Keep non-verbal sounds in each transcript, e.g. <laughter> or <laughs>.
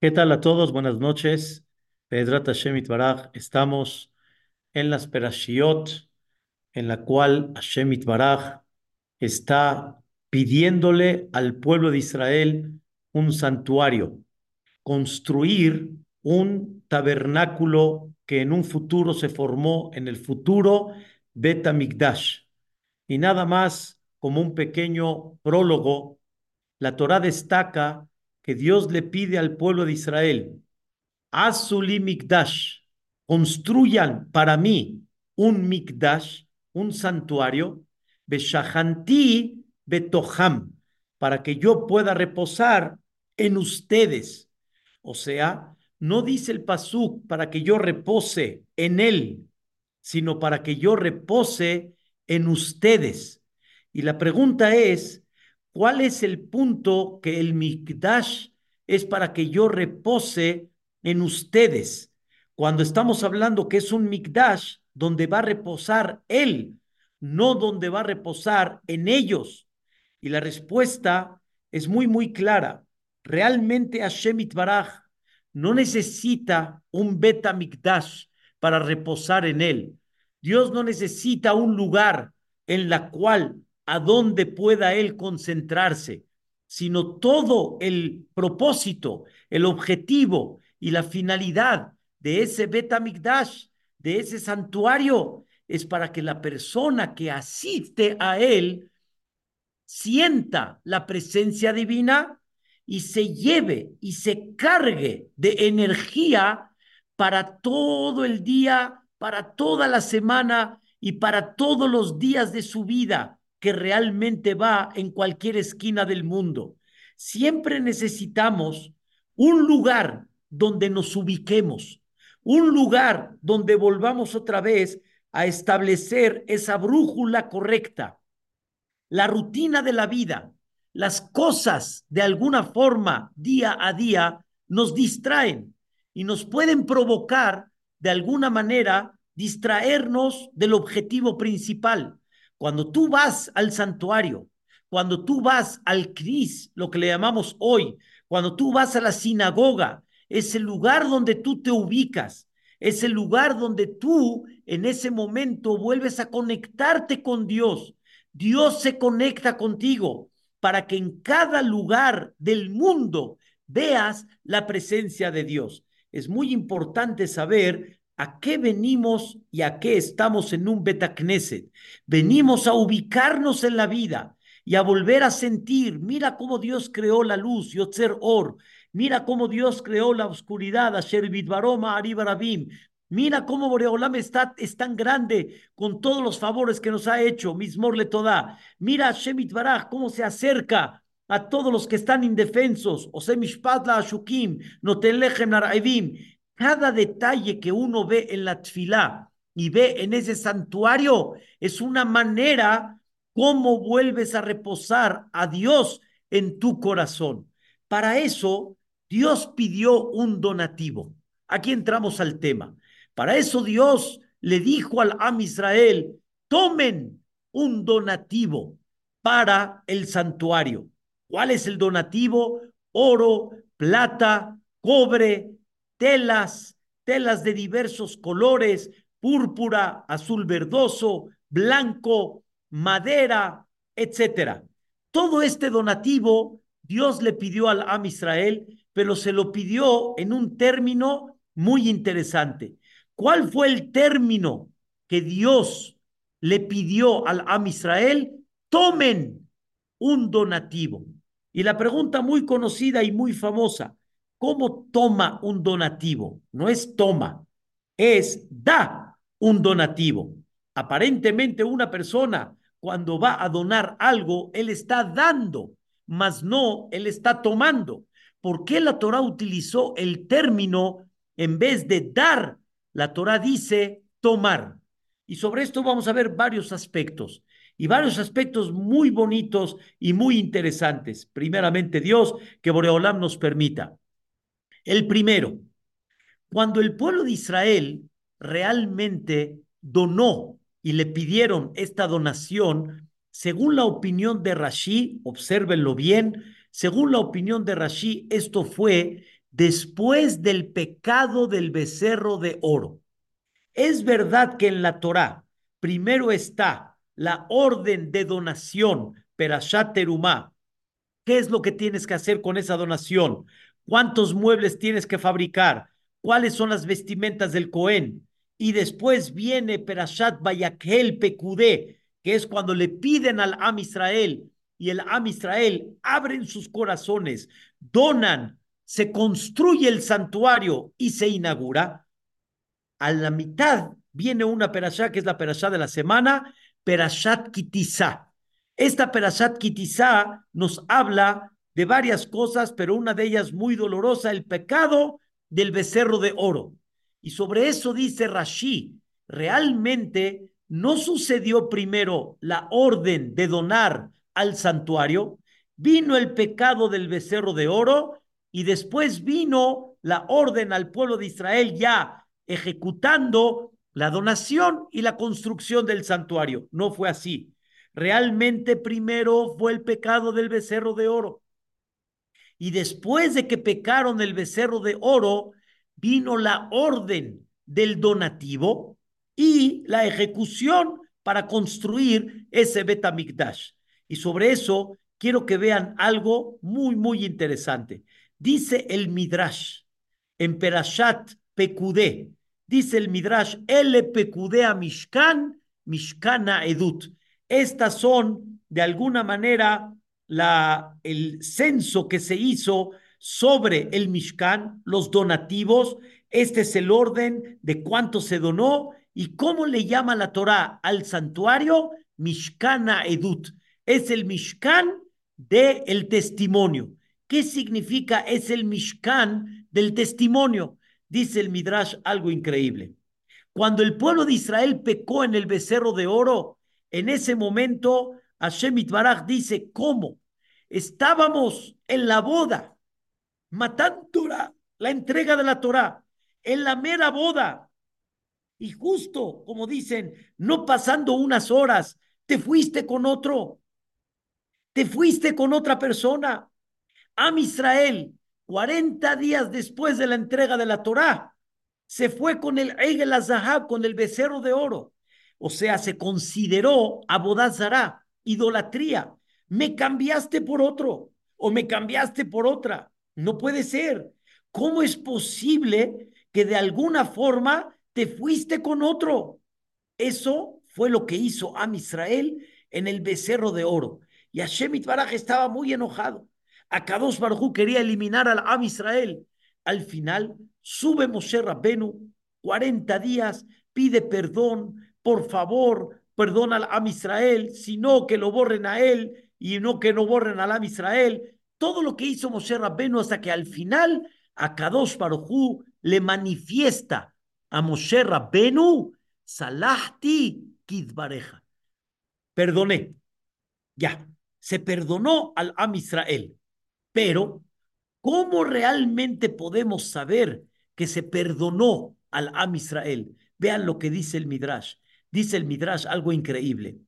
¿Qué tal a todos? Buenas noches. Pedrat Hashem Itbaraj. Estamos en las Perashiot, en la cual Hashem Itbaraj está pidiéndole al pueblo de Israel un santuario, construir un tabernáculo que en un futuro se formó en el futuro Bet Mikdash. Y nada más como un pequeño prólogo, la Torah destaca que Dios le pide al pueblo de Israel, Azuli Mikdash, construyan para mí un Mikdash, un santuario, Beshahanti Betoham, para que yo pueda reposar en ustedes. O sea, no dice el Pasuk para que yo repose en él, sino para que yo repose en ustedes. Y la pregunta es, ¿Cuál es el punto que el Mikdash es para que yo repose en ustedes? Cuando estamos hablando que es un Mikdash donde va a reposar Él, no donde va a reposar en ellos. Y la respuesta es muy, muy clara. Realmente Hashem Itbaraj no necesita un Beta Mikdash para reposar en Él. Dios no necesita un lugar en la cual a dónde pueda él concentrarse, sino todo el propósito, el objetivo y la finalidad de ese Betamigdash, de ese santuario, es para que la persona que asiste a él sienta la presencia divina y se lleve y se cargue de energía para todo el día, para toda la semana y para todos los días de su vida que realmente va en cualquier esquina del mundo. Siempre necesitamos un lugar donde nos ubiquemos, un lugar donde volvamos otra vez a establecer esa brújula correcta. La rutina de la vida, las cosas de alguna forma día a día nos distraen y nos pueden provocar de alguna manera distraernos del objetivo principal. Cuando tú vas al santuario, cuando tú vas al CRIS, lo que le llamamos hoy, cuando tú vas a la sinagoga, es el lugar donde tú te ubicas, es el lugar donde tú en ese momento vuelves a conectarte con Dios. Dios se conecta contigo para que en cada lugar del mundo veas la presencia de Dios. Es muy importante saber ¿A qué venimos y a qué estamos en un Betacneset? Venimos a ubicarnos en la vida y a volver a sentir, mira cómo Dios creó la luz, Yotzer Or, mira cómo Dios creó la oscuridad, Asher Vidbaroma Aribarabim, mira cómo Boreolam está, es tan grande con todos los favores que nos ha hecho, Mismor le toda, mira Shemit Baraj cómo se acerca a todos los que están indefensos, Ose Mishpatla Ashukim, Notelechem Naraivim, cada detalle que uno ve en la tfilá y ve en ese santuario es una manera como vuelves a reposar a Dios en tu corazón. Para eso, Dios pidió un donativo. Aquí entramos al tema. Para eso Dios le dijo al Am Israel, tomen un donativo para el santuario. ¿Cuál es el donativo? Oro, plata, cobre, telas, telas de diversos colores, púrpura, azul verdoso, blanco, madera, etcétera. Todo este donativo Dios le pidió al Am Israel, pero se lo pidió en un término muy interesante. ¿Cuál fue el término que Dios le pidió al Am Israel? Tomen un donativo. Y la pregunta muy conocida y muy famosa, ¿Cómo toma un donativo? No es toma, es da un donativo. Aparentemente una persona cuando va a donar algo, él está dando, mas no, él está tomando. ¿Por qué la Torah utilizó el término en vez de dar? La Torah dice tomar. Y sobre esto vamos a ver varios aspectos y varios aspectos muy bonitos y muy interesantes. Primeramente, Dios, que Boreolam nos permita. El primero, cuando el pueblo de Israel realmente donó y le pidieron esta donación, según la opinión de Rashi, obsérvenlo bien, según la opinión de Rashi, esto fue después del pecado del becerro de oro. Es verdad que en la Torá primero está la orden de donación, Perashat Terumá. ¿Qué es lo que tienes que hacer con esa donación? ¿Cuántos muebles tienes que fabricar? ¿Cuáles son las vestimentas del Cohen? Y después viene Perashat Bayakel Pekudé, que es cuando le piden al Am Israel y el Am Israel abren sus corazones, donan, se construye el santuario y se inaugura. A la mitad viene una perashá que es la perashá de la semana, Perashat Kitizá. Esta Perashat Kitizá nos habla de varias cosas, pero una de ellas muy dolorosa, el pecado del becerro de oro. Y sobre eso dice Rashi, realmente no sucedió primero la orden de donar al santuario, vino el pecado del becerro de oro y después vino la orden al pueblo de Israel ya ejecutando la donación y la construcción del santuario. No fue así. Realmente primero fue el pecado del becerro de oro. Y después de que pecaron el becerro de oro, vino la orden del donativo y la ejecución para construir ese Betamikdash. Y sobre eso quiero que vean algo muy, muy interesante. Dice el Midrash en Perashat Pekudé, dice el Midrash, El Pekudea Mishkan, Mishkana Edut. Estas son, de alguna manera, el censo que se hizo sobre el Mishkan, los donativos. Este es el orden de cuánto se donó y cómo le llama la Torah al santuario Mishkana Edut. Es el Mishkan del el testimonio. ¿Qué significa es el Mishkan del testimonio? Dice el Midrash algo increíble. Cuando el pueblo de Israel pecó en el becerro de oro, en ese momento Hashem Itbaraj dice, ¿cómo? Estábamos en la boda, matando la entrega de la Torah, en la mera boda. Y justo, como dicen, no pasando unas horas, te fuiste con otro, te fuiste con otra persona. Am Israel, 40 días después de la entrega de la Torah, se fue con el Eigel Azahab, con el becerro de oro. O sea, se consideró abodazará, idolatría. Me cambiaste por otro o me cambiaste por otra. No puede ser. ¿Cómo es posible que de alguna forma te fuiste con otro? Eso fue lo que hizo Am Israel en el becerro de oro. Y Hashem Itbaraj estaba muy enojado. Akadosh Baruj quería eliminar al Am Israel. Al final sube Moshe Rabbenu 40 días, pide perdón, por favor, perdona al Am Israel, sino que lo borren a él y no que no borren al Am Israel. Todo lo que hizo Moshe Rabbenu hasta que al final Akadosh Baruj le manifiesta a Moshe Rabbenu, Salahti Kidbareja. Perdoné. Ya, se perdonó al Am Israel. Pero, ¿cómo realmente podemos saber que se perdonó al Am Israel? Vean lo que dice el Midrash. Dice el Midrash algo increíble.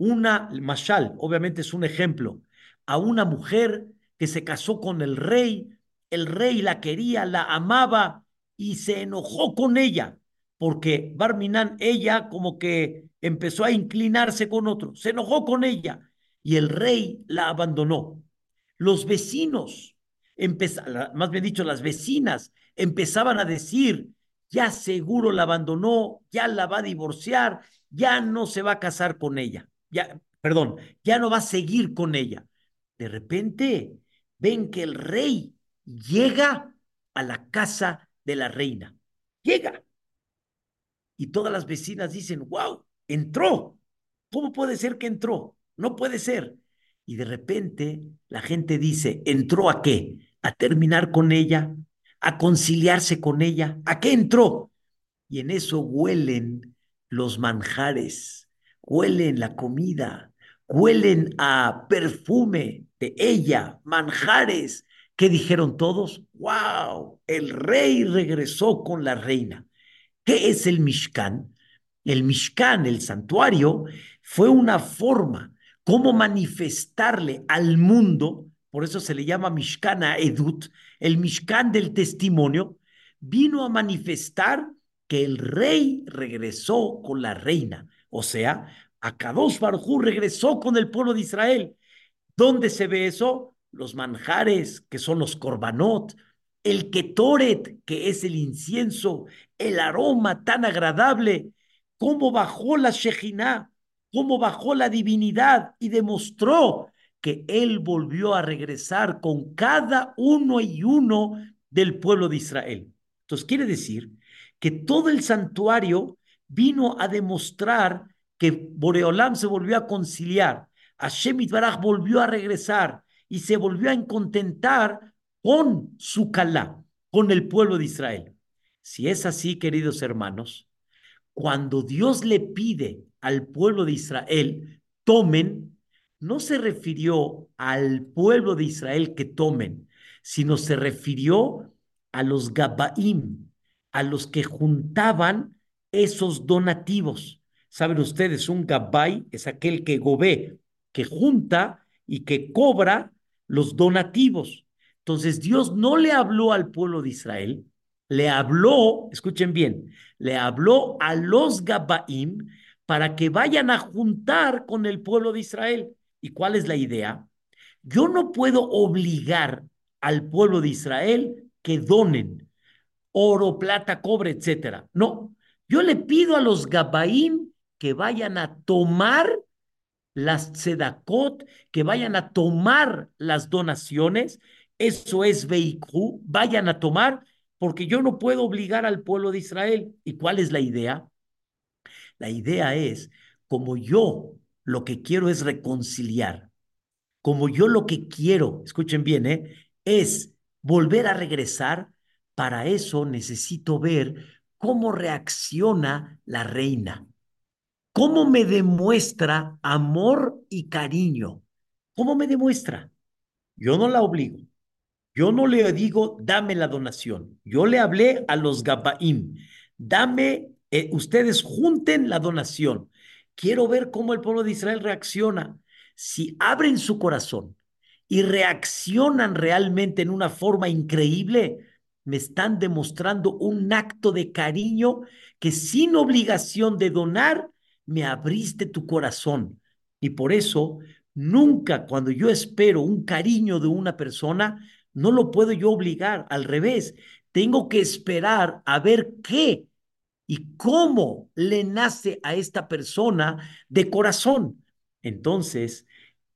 Una, Mashal, obviamente es un ejemplo, a una mujer que se casó con el rey, el rey la quería, la amaba y se enojó con ella, porque Barminan, ella como que empezó a inclinarse con otro, se enojó con ella y el rey la abandonó. Los vecinos, más bien dicho, las vecinas empezaban a decir, ya seguro la abandonó, ya la va a divorciar, ya no se va a casar con ella, ya, perdón, ya no va a seguir con ella. De repente ven que el rey llega a la casa de la reina, llega. Y todas las vecinas dicen, wow, entró. ¿Cómo puede ser que entró? No puede ser. Y de repente la gente dice, ¿entró a qué? ¿A terminar con ella? ¿A conciliarse con ella? ¿A qué entró? Y en eso huelen los manjares, huelen la comida, huelen a perfume de ella, manjares. ¿Qué dijeron todos? ¡Wow! El rey regresó con la reina. ¿Qué es el Mishkan? El Mishkan, el santuario, fue una forma cómo manifestarle al mundo por eso se le llama Mishkana Edut, el Mishkan del testimonio, vino a manifestar que el rey regresó con la reina, o sea, Akadosh Barjú regresó con el pueblo de Israel. ¿Dónde se ve eso? Los manjares, que son los korbanot, el ketoret, que es el incienso, el aroma tan agradable, cómo bajó la Shejinah, cómo bajó la divinidad y demostró que él volvió a regresar con cada uno y uno del pueblo de Israel. Entonces quiere decir que todo el santuario vino a demostrar que Boreolam se volvió a conciliar, Hashem Baraj volvió a regresar y se volvió a contentar con su Calá, con el pueblo de Israel. Si es así, queridos hermanos, cuando Dios le pide al pueblo de Israel, tomen, no se refirió al pueblo de Israel que tomen, sino se refirió a los Gabaim, a los que juntaban esos donativos. Saben ustedes, un Gabay es aquel que gobe, que junta y que cobra los donativos. Entonces Dios no le habló al pueblo de Israel, le habló, escuchen bien, le habló a los Gabaim para que vayan a juntar con el pueblo de Israel. ¿Y cuál es la idea? Yo no puedo obligar al pueblo de Israel que donen oro, plata, cobre, etcétera. No, yo le pido a los Gabaim que vayan a tomar las tzedakot, que vayan a tomar las donaciones, eso es Beikhu, vayan a tomar, porque yo no puedo obligar al pueblo de Israel. ¿Y cuál es la idea? La idea es, como yo lo que quiero es reconciliar, como yo lo que quiero, escuchen bien, ¿eh? es volver a regresar, para eso necesito ver cómo reacciona la reina, cómo me demuestra amor y cariño, cómo me demuestra. Yo no la obligo, yo no le digo, dame la donación. Yo le hablé a los Gabaim, dame, eh, ustedes junten la donación. Quiero ver cómo el pueblo de Israel reacciona. Si abren su corazón y reaccionan realmente en una forma increíble, me están demostrando un acto de cariño que sin obligación de donar, me abriste tu corazón. Y por eso, nunca cuando yo espero un cariño de una persona, no lo puedo yo obligar, al revés, tengo que esperar a ver qué y cómo le nace a esta persona de corazón. Entonces,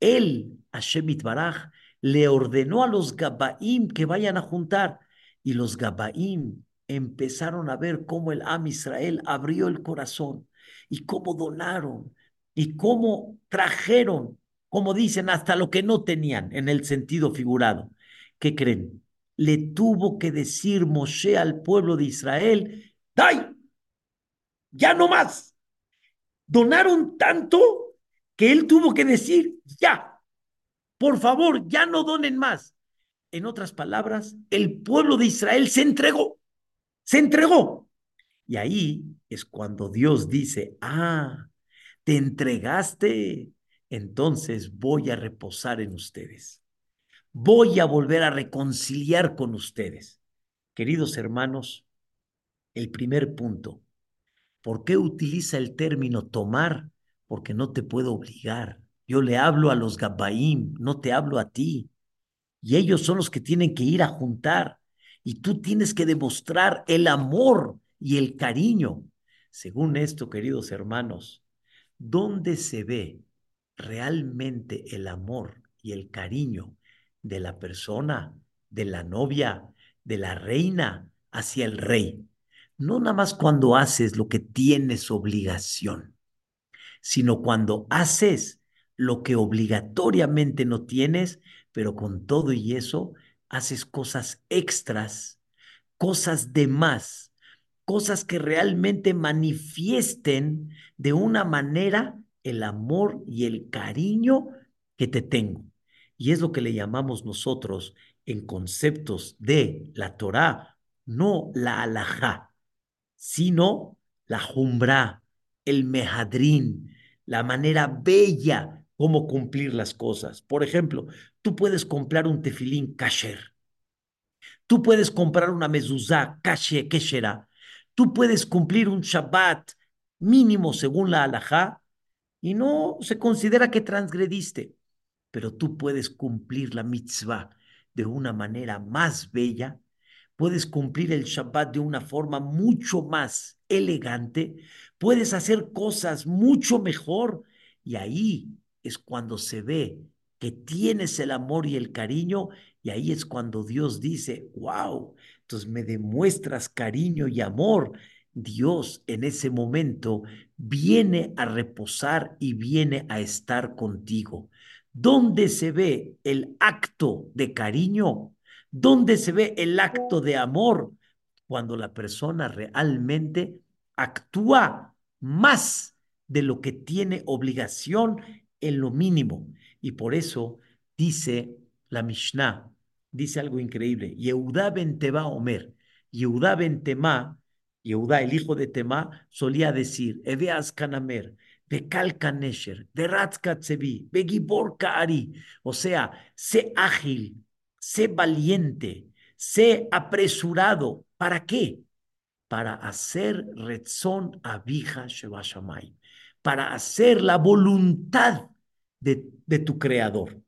él, Hashem Baraj, le ordenó a los Gabaim que vayan a juntar y los Gabaim empezaron a ver cómo el Am Israel abrió el corazón y cómo donaron y cómo trajeron, como dicen, hasta lo que no tenían en el sentido figurado. ¿Qué creen? Le tuvo que decir Moshe al pueblo de Israel, ¡Dai! Ya no más. Donaron tanto que él tuvo que decir, ya, por favor, ya no donen más. En otras palabras, el pueblo de Israel se entregó, se entregó. Y ahí es cuando Dios dice, ah, te entregaste, entonces voy a reposar en ustedes voy a volver a reconciliar con ustedes. Queridos hermanos, el primer punto, ¿por qué utiliza el término tomar? Porque no te puedo obligar. Yo le hablo a los Gabaim, no te hablo a ti. Y ellos son los que tienen que ir a juntar. Y tú tienes que demostrar el amor y el cariño. Según esto, queridos hermanos, ¿dónde se ve realmente el amor y el cariño de la persona, de la novia, de la reina hacia el rey. No nada más cuando haces lo que tienes obligación, sino cuando haces lo que obligatoriamente no tienes, pero con todo y eso haces cosas extras, cosas de más, cosas que realmente manifiesten de una manera el amor y el cariño que te tengo. Y es lo que le llamamos nosotros en conceptos de la Torá, no la alajá, sino la jumbra, el mehadrín, la manera bella como cumplir las cosas. Por ejemplo, Tú puedes comprar un tefilín kasher. Tú puedes comprar una mezuzá kasher, keshera. Tú puedes cumplir un Shabbat mínimo según la halajá y no se considera que transgrediste, pero tú puedes cumplir la mitzvah de una manera más bella, puedes cumplir el Shabbat de una forma mucho más elegante, puedes hacer cosas mucho mejor y ahí es cuando se ve que tienes el amor y el cariño y ahí es cuando Dios dice, wow, entonces me demuestras cariño y amor. Dios en ese momento viene a reposar y viene a estar contigo. ¿Dónde se ve el acto de cariño? ¿Dónde se ve el acto de amor? Cuando la persona realmente actúa más de lo que tiene obligación en lo mínimo. Y por eso dice la Mishnah, dice algo increíble. Yehuda ben Teba Omer, Yehuda ben Tema, Yehuda, el hijo de Tema, solía decir, Eveas Kanamer, Bekal Kanesher, Beratskatsebi, Begibor Kaari. O sea, sé ágil, sé valiente, sé apresurado. ¿Para qué? Para hacer Retzon Abija Shebashamay, para hacer la voluntad de, tu creador,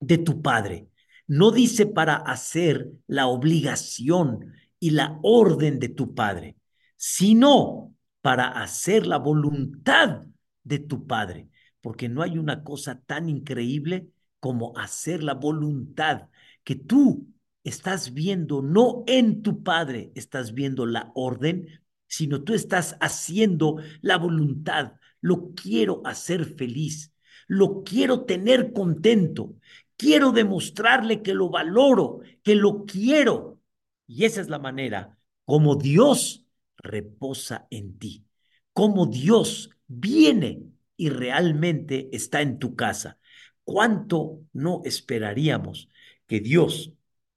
de tu padre. No dice para hacer la obligación y la orden de tu padre, sino para hacer la voluntad de tu padre, porque no hay una cosa tan increíble como hacer la voluntad que tú estás viendo, no en tu padre estás viendo la orden, sino tú estás haciendo la voluntad. Lo quiero hacer feliz lo quiero tener contento, quiero demostrarle que lo valoro, que lo quiero. Y esa es la manera como Dios reposa en ti, como Dios viene y realmente está en tu casa. ¿Cuánto no esperaríamos que Dios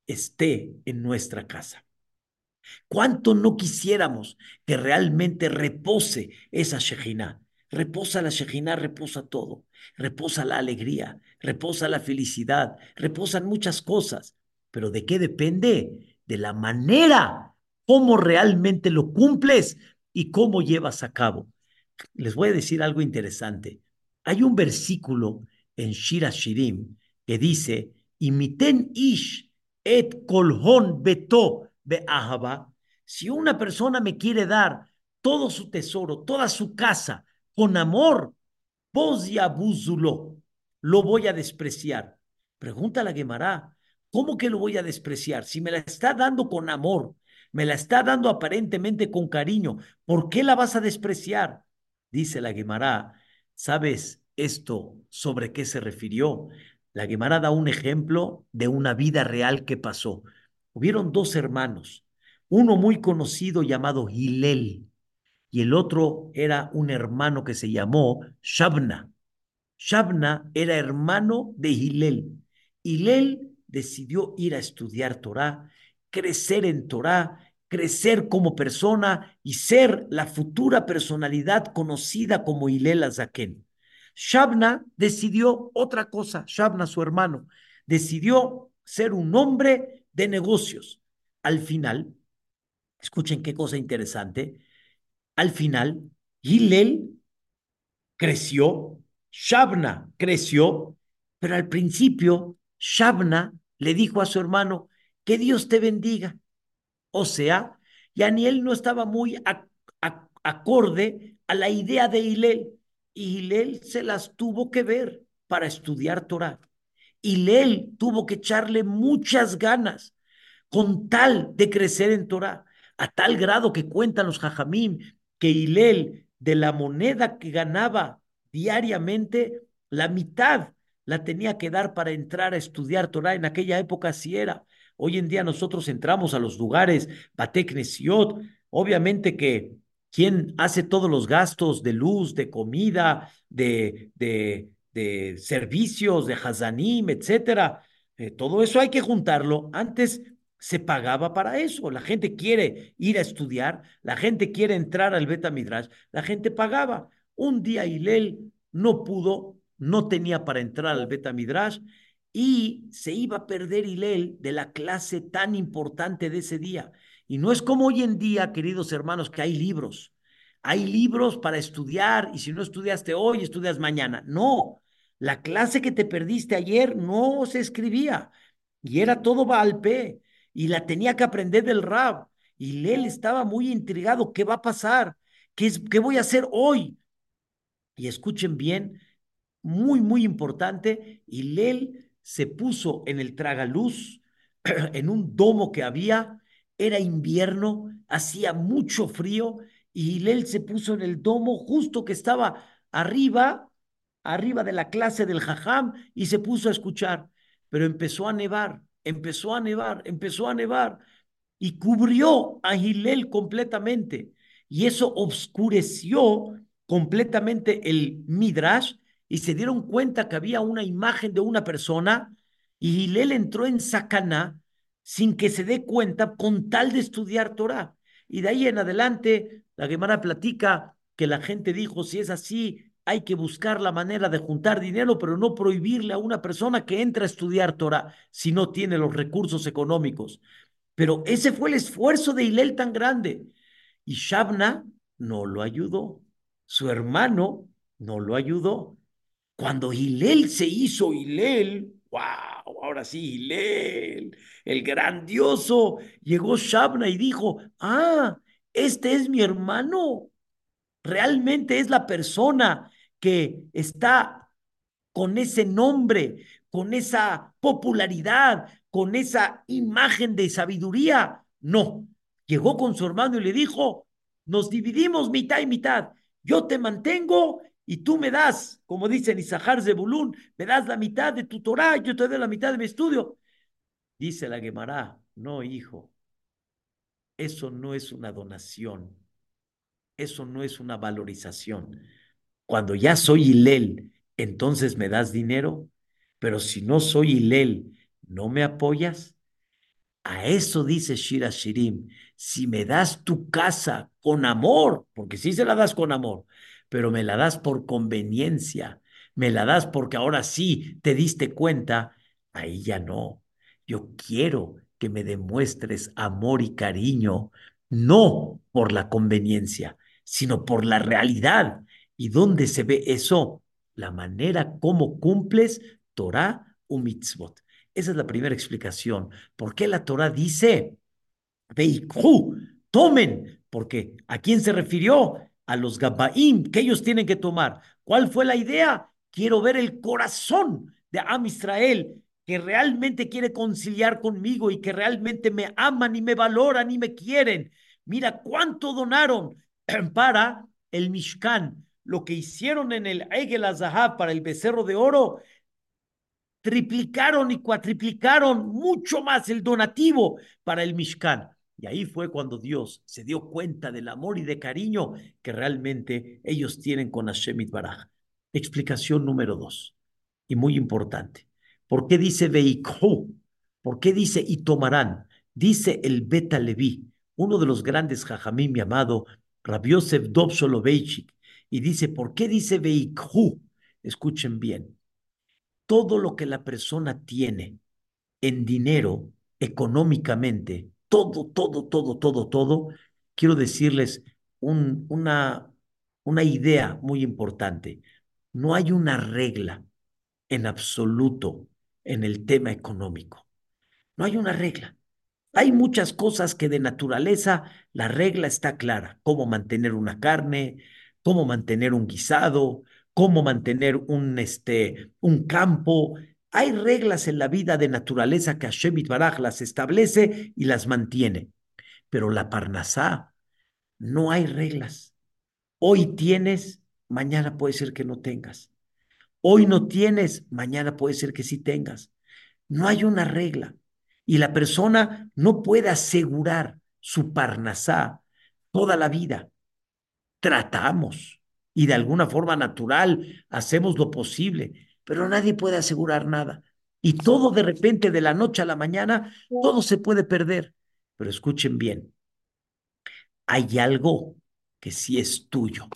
esté en nuestra casa? ¿Cuánto no quisiéramos que realmente repose esa Shejina? Reposa la Shejina, reposa todo. Reposa la alegría, reposa la felicidad, reposan muchas cosas. Pero ¿de qué depende? De la manera, cómo realmente lo cumples y cómo llevas a cabo. Les voy a decir algo interesante. Hay un versículo en Shira Shirim que dice, imiten ish et kolhon beto be'ahaba. Si una persona me quiere dar todo su tesoro, toda su casa, con amor, vos y abúzulo, lo voy a despreciar. Pregunta la Gemara, ¿cómo que lo voy a despreciar? Si me la está dando con amor, me la está dando aparentemente con cariño, ¿por qué la vas a despreciar? Dice la Gemara, ¿sabes esto sobre qué se refirió? La Gemara da un ejemplo de una vida real que pasó. Hubieron dos hermanos, uno muy conocido llamado Gilel y el otro era un hermano que se llamó Shabna. Shabna era hermano de Hilel. Hilel decidió ir a estudiar Torah, crecer en Torah, crecer como persona y ser la futura personalidad conocida como Hilel Azaken. Shabna decidió otra cosa, Shabna, su hermano, decidió ser un hombre de negocios. Al final, escuchen qué cosa interesante, al final, Gilel creció, Shabna creció, pero al principio Shabna le dijo a su hermano, que Dios te bendiga. O sea, Yaniel no estaba muy acorde a la idea de Hilel, y Hilel se las tuvo que ver para estudiar Torah. Hilel tuvo que echarle muchas ganas con tal de crecer en Torah, a tal grado que cuentan los jajamim que Hilel, de la moneda que ganaba diariamente, la mitad la tenía que dar para entrar a estudiar Torah. En aquella época así era. Hoy en día nosotros entramos a los lugares, Batek obviamente que quien hace todos los gastos de luz, de comida, de, de, de servicios, de Hazanim, etcétera, eh, todo eso hay que juntarlo. Antes se pagaba para eso. La gente quiere ir a estudiar, la gente quiere entrar al Beta Midrash, la gente pagaba. Un día Hilel no pudo, no tenía para entrar al Beta Midrash y se iba a perder Hilel de la clase tan importante de ese día. Y no es como hoy en día, queridos hermanos, que hay libros. Hay libros para estudiar y si no estudiaste hoy, estudias mañana. No, la clase que te perdiste ayer no se escribía y era todo Balpe y la tenía que aprender del Rab. Y Lel estaba muy intrigado, ¿qué va a pasar? ¿Qué, es, ¿Qué voy a hacer hoy? Y escuchen bien, muy, muy importante, y Lel se puso en el tragaluz, <clears throat> en un domo que había, era invierno, hacía mucho frío, y Hillel se puso en el domo justo que estaba arriba, arriba de la clase del jajam, y se puso a escuchar. Pero empezó a nevar, empezó a nevar, empezó a nevar, y cubrió a Hillel completamente. Y eso obscureció completamente el Midrash, y se dieron cuenta que había una imagen de una persona, y Hillel entró en Sacaná sin que se dé cuenta con tal de estudiar Torah. Y de ahí en adelante, la Gemara platica que la gente dijo, si es así, hay que buscar la manera de juntar dinero, pero no prohibirle a una persona que entre a estudiar Torah si no tiene los recursos económicos. Pero ese fue el esfuerzo de Hilel tan grande. Y Shabna no lo ayudó. Su hermano no lo ayudó. Cuando Hilel se hizo Hilel, wow, ahora sí, Hilel, el grandioso, llegó Shabna y dijo, ah, este es mi hermano, realmente es la persona que está con ese nombre, con esa popularidad, con esa imagen de sabiduría. No, llegó con su hermano y le dijo, nos dividimos mitad y mitad, yo te mantengo y tú me das, como dicen Isahar Zebulun, me das la mitad de tu Torah, yo te doy la mitad de mi estudio. Dice la Gemara, no, hijo, eso no es una donación, eso no es una valorización. Cuando ya soy Hilel, entonces me das dinero, pero si no soy Hilel, ¿no me apoyas? A eso dice Shira Shirim, si me das tu casa con amor, porque sí se la das con amor, pero me la das por conveniencia, me la das porque ahora sí te diste cuenta, ahí ya no. Yo quiero que me demuestres amor y cariño, no por la conveniencia, sino por la realidad. ¿Y dónde se ve eso? La manera como cumples Torah o mitzvot. Esa es la primera explicación. ¿Por qué la Torah dice, Veikhu, tomen? Porque ¿a quién se refirió? a los Gabaim que ellos tienen que tomar. ¿Cuál fue la idea? Quiero ver el corazón de Am Israel que realmente quiere conciliar conmigo y que realmente me aman y me valoran y me quieren. Mira cuánto donaron <clears throat> para el Mishkan, lo que hicieron en el Egel Azahab para el becerro de oro, triplicaron y cuatriplicaron mucho más el donativo para el Mishkan. Y ahí fue cuando Dios se dio cuenta del amor y de cariño que realmente ellos tienen con Hashem Baraj. Explicación número dos, y muy importante. ¿Por qué dice Veikhu? ¿Por qué dice y tomarán? Dice el Beta Levi, uno de los grandes jajamim llamado Rabiosef Soloveitchik, y dice, ¿por qué dice Veikhu? Escuchen bien. Todo lo que la persona tiene en dinero, económicamente, todo, todo, todo, todo, todo, quiero decirles un, una, una idea muy importante. No hay una regla en absoluto en el tema económico. No hay una regla. Hay muchas cosas que de naturaleza la regla está clara. Cómo mantener una carne, cómo mantener un guisado, cómo mantener un, este, un campo, hay reglas en la vida de naturaleza que Hashem Baraj las establece y las mantiene. Pero la Parnasá, no hay reglas. Hoy tienes, mañana puede ser que no tengas. Hoy no tienes, mañana puede ser que sí tengas. No hay una regla. Y la persona no puede asegurar su Parnasá toda la vida. Tratamos y de alguna forma natural hacemos lo posible pero nadie puede asegurar nada. Y todo de repente, de la noche a la mañana, todo se puede perder. Pero escuchen bien, hay algo que sí es tuyo.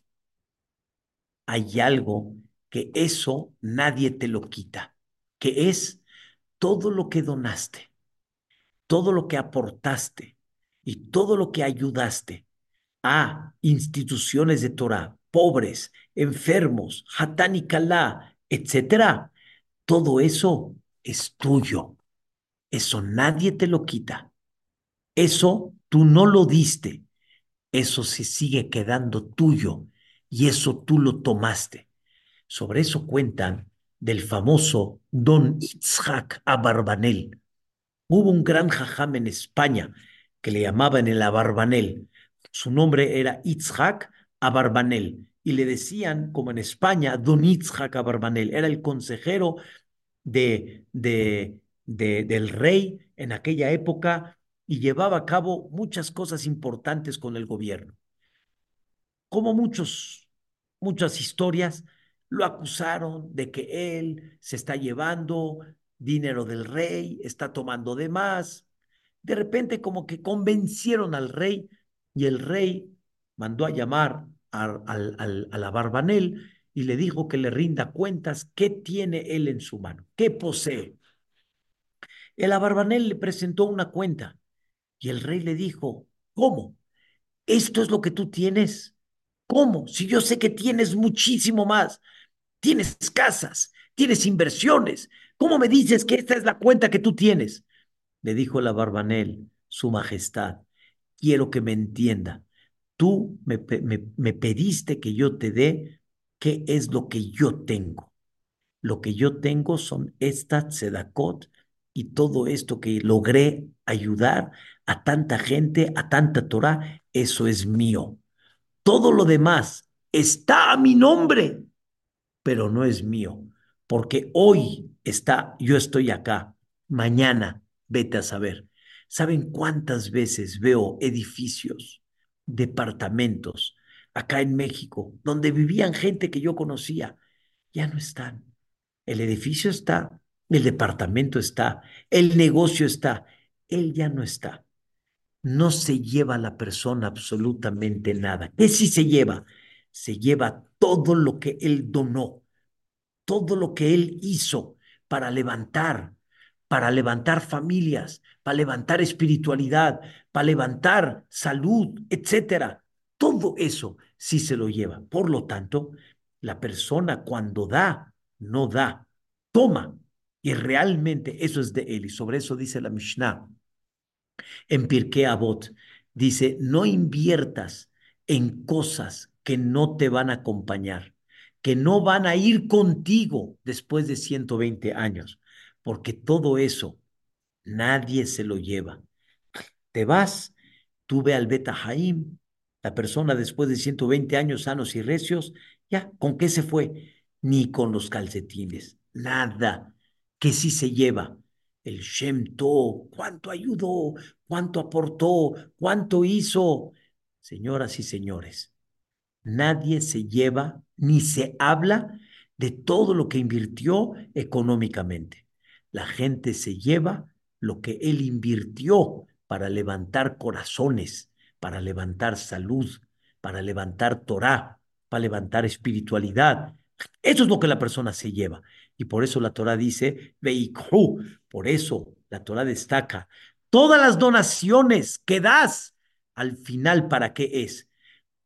Hay algo que eso nadie te lo quita, que es todo lo que donaste, todo lo que aportaste y todo lo que ayudaste a instituciones de Torah, pobres, enfermos, Hatán y Kalá, etcétera, todo eso es tuyo. Eso nadie te lo quita. Eso tú no lo diste. Eso se sigue quedando tuyo y eso tú lo tomaste. Sobre eso cuentan del famoso Don Itzhak Abarbanel. Hubo un gran jajam en España que le llamaban el Abarbanel. Su nombre era Itzhak Abarbanel y le decían, como en España, Don Itzhak Abarbanel. Era el consejero de, de, de, del rey en aquella época y llevaba a cabo muchas cosas importantes con el gobierno. Como muchos, muchas historias, lo acusaron de que él se está llevando dinero del rey, está tomando de más. De repente como que convencieron al rey y el rey mandó a llamar a, a la Barbanel y le dijo que le rinda cuentas qué tiene él en su mano, qué posee. El Abarbanel le presentó una cuenta y el rey le dijo, ¿cómo? ¿Esto es lo que tú tienes? ¿Cómo? Si yo sé que tienes muchísimo más. Tienes casas, tienes inversiones. ¿Cómo me dices que esta es la cuenta que tú tienes? Le dijo el Abarbanel, Su Majestad, quiero que me entienda. Tú me, pediste que yo te dé qué es lo que yo tengo. Lo que yo tengo son estas tzedakot y todo esto que logré ayudar a tanta gente, a tanta Torah, eso es mío. Todo lo demás está a mi nombre, pero no es mío, porque hoy está, yo estoy acá, mañana vete a saber. ¿Saben cuántas veces veo edificios, departamentos acá en México, donde vivían gente que yo conocía? Ya no están. El edificio está, el departamento está, el negocio está, él ya no está. No se lleva a la persona absolutamente nada. ¿Qué sí se lleva? Se lleva todo lo que él donó, todo lo que él hizo para levantar, para levantar familias, para levantar espiritualidad, para levantar salud, etcétera. Todo eso sí se lo lleva. Por lo tanto, la persona cuando da, no da, toma y realmente eso es de él. Y sobre eso dice la Mishnah en Pirkei Avot. Dice, no inviertas en cosas que no te van a acompañar, que no van a ir contigo después de 120 años, porque todo eso nadie se lo lleva. Te vas, tú ve al Beta Haim, la persona después de 120 años sanos y recios, ya, ¿con qué se fue? Ni con los calcetines, nada que sí se lleva. El Shem cuánto ayudó, cuánto aportó, cuánto hizo. Señoras y señores, nadie se lleva ni se habla de todo lo que invirtió económicamente. La gente se lleva lo que él invirtió para levantar corazones, para levantar salud, para levantar Torah, para levantar espiritualidad. Eso es lo que la persona se lleva. Y por eso la Torah dice, Veikhu, por eso la Torah destaca, todas las donaciones que das, al final, ¿para qué es?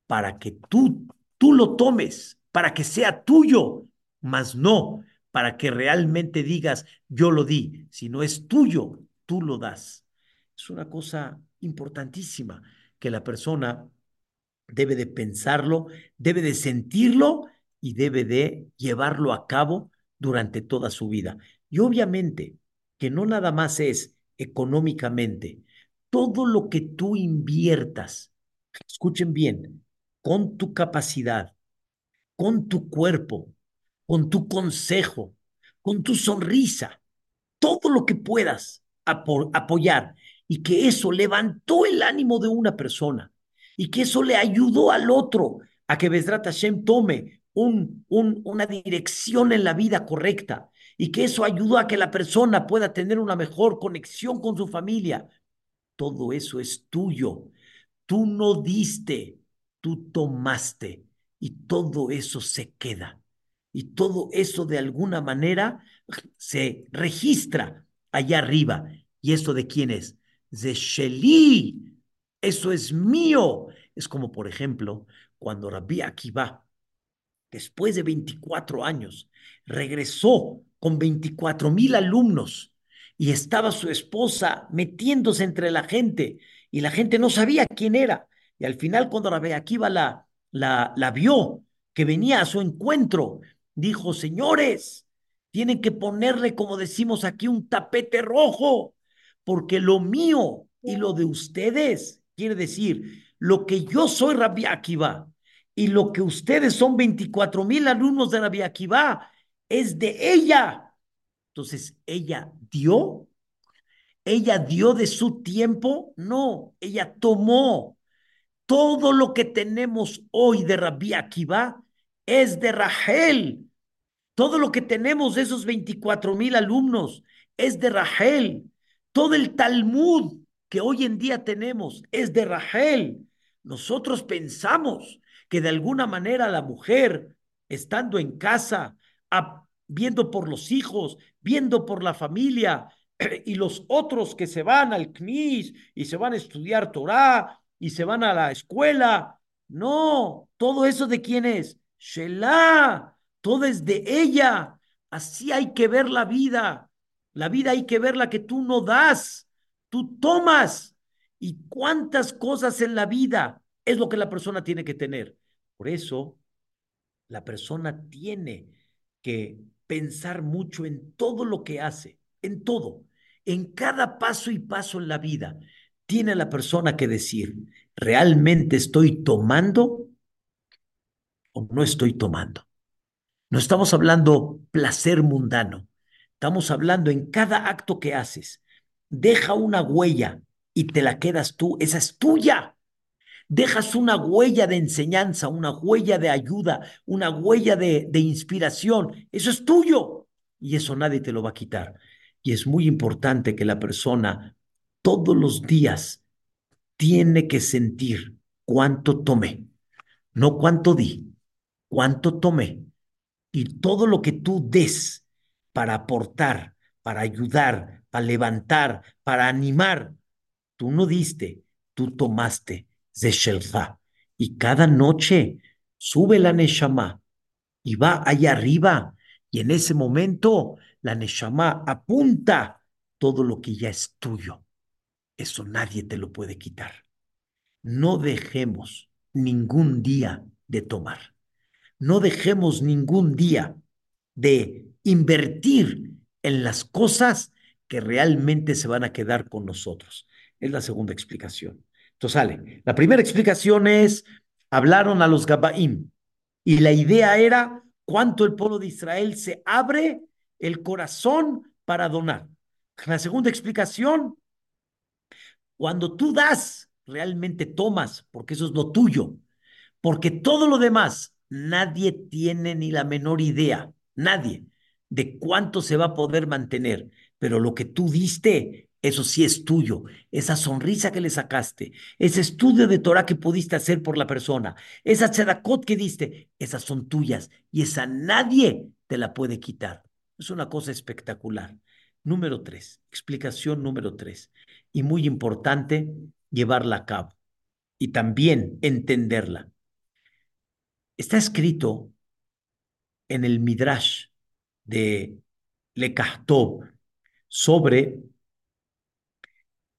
Para que tú, tú lo tomes, para que sea tuyo, mas no para que realmente digas, yo lo di, si no es tuyo, tú lo das. Es una cosa importantísima que la persona debe de pensarlo, debe de sentirlo y debe de llevarlo a cabo durante toda su vida. Y obviamente que no nada más es económicamente, todo lo que tú inviertas, escuchen bien, con tu capacidad, con tu cuerpo, con tu consejo, con tu sonrisa, todo lo que puedas apoyar y que eso levantó el ánimo de una persona y que eso le ayudó al otro a que Besrat Hashem tome un, una dirección en la vida correcta y que eso ayudó a que la persona pueda tener una mejor conexión con su familia. Todo eso es tuyo. Tú no diste, tú tomaste y todo eso se queda. Y todo eso de alguna manera se registra allá arriba. ¿Y esto de quién es? De Sheli. Eso es mío. Es como, por ejemplo, cuando Rabbi Akiva, después de 24 años, regresó con 24 mil alumnos y estaba su esposa metiéndose entre la gente y la gente no sabía quién era. Y al final, cuando Rabbi Akiva la, la, la vio, que venía a su encuentro, dijo, señores, tienen que ponerle, como decimos aquí, un tapete rojo, porque lo mío y lo de ustedes, quiere decir, lo que yo soy Rabbi Akiva y lo que ustedes son 24 mil alumnos de Rabbi Akiva, es de ella. Entonces, ella dio, ella dio de su tiempo, no, ella tomó todo lo que tenemos hoy de Rabbi Akiva es de Rahel. Todo lo que tenemos de esos 24 mil alumnos es de Rahel. Todo el Talmud que hoy en día tenemos es de Rahel. Nosotros pensamos que de alguna manera la mujer, estando en casa, viendo por los hijos, viendo por la familia, <clears throat> y los otros que se van al CNIS y se van a estudiar Torah y se van a la escuela. No, todo eso de quién es? Shelah, todo es de ella. Así hay que ver la vida. La vida hay que verla que tú no das, tú tomas. ¿Y cuántas cosas en la vida es lo que la persona tiene que tener? Por eso, la persona tiene que pensar mucho en todo lo que hace, en todo, en cada paso y paso en la vida. Tiene la persona que decir, ¿realmente estoy tomando o no estoy tomando? No estamos hablando placer mundano, estamos hablando en cada acto que haces. Deja una huella y te la quedas tú, esa es tuya. Dejas una huella de enseñanza, una huella de ayuda, una huella de, de inspiración, eso es tuyo y eso nadie te lo va a quitar. Y es muy importante que la persona todos los días tiene que sentir cuánto tomé, no cuánto di, cuánto tomé. Y todo lo que tú des para aportar, para ayudar, para levantar, para animar, tú no diste, tú tomaste de. Y cada noche sube la Neshama y va allá arriba. Y en ese momento la Neshama apunta todo lo que ya es tuyo. Eso nadie te lo puede quitar. No dejemos ningún día de tomar. No dejemos ningún día de invertir en las cosas que realmente se van a quedar con nosotros. Es la segunda explicación. Entonces sale. La primera explicación es, hablaron a los Gabaim y la idea era cuánto el pueblo de Israel se abre el corazón para donar. La segunda explicación, cuando tú das, realmente tomas, porque eso es lo tuyo, porque todo lo demás nadie tiene ni la menor idea, nadie, de cuánto se va a poder mantener, pero lo que tú diste, eso sí es tuyo. Esa sonrisa que le sacaste, ese estudio de Torah que pudiste hacer por la persona, esa tzedakot que diste, esas son tuyas y esa nadie te la puede quitar. Es una cosa espectacular. Número tres, explicación número tres, y muy importante, llevarla a cabo y también entenderla. Está escrito en el Midrash de Lekahtov sobre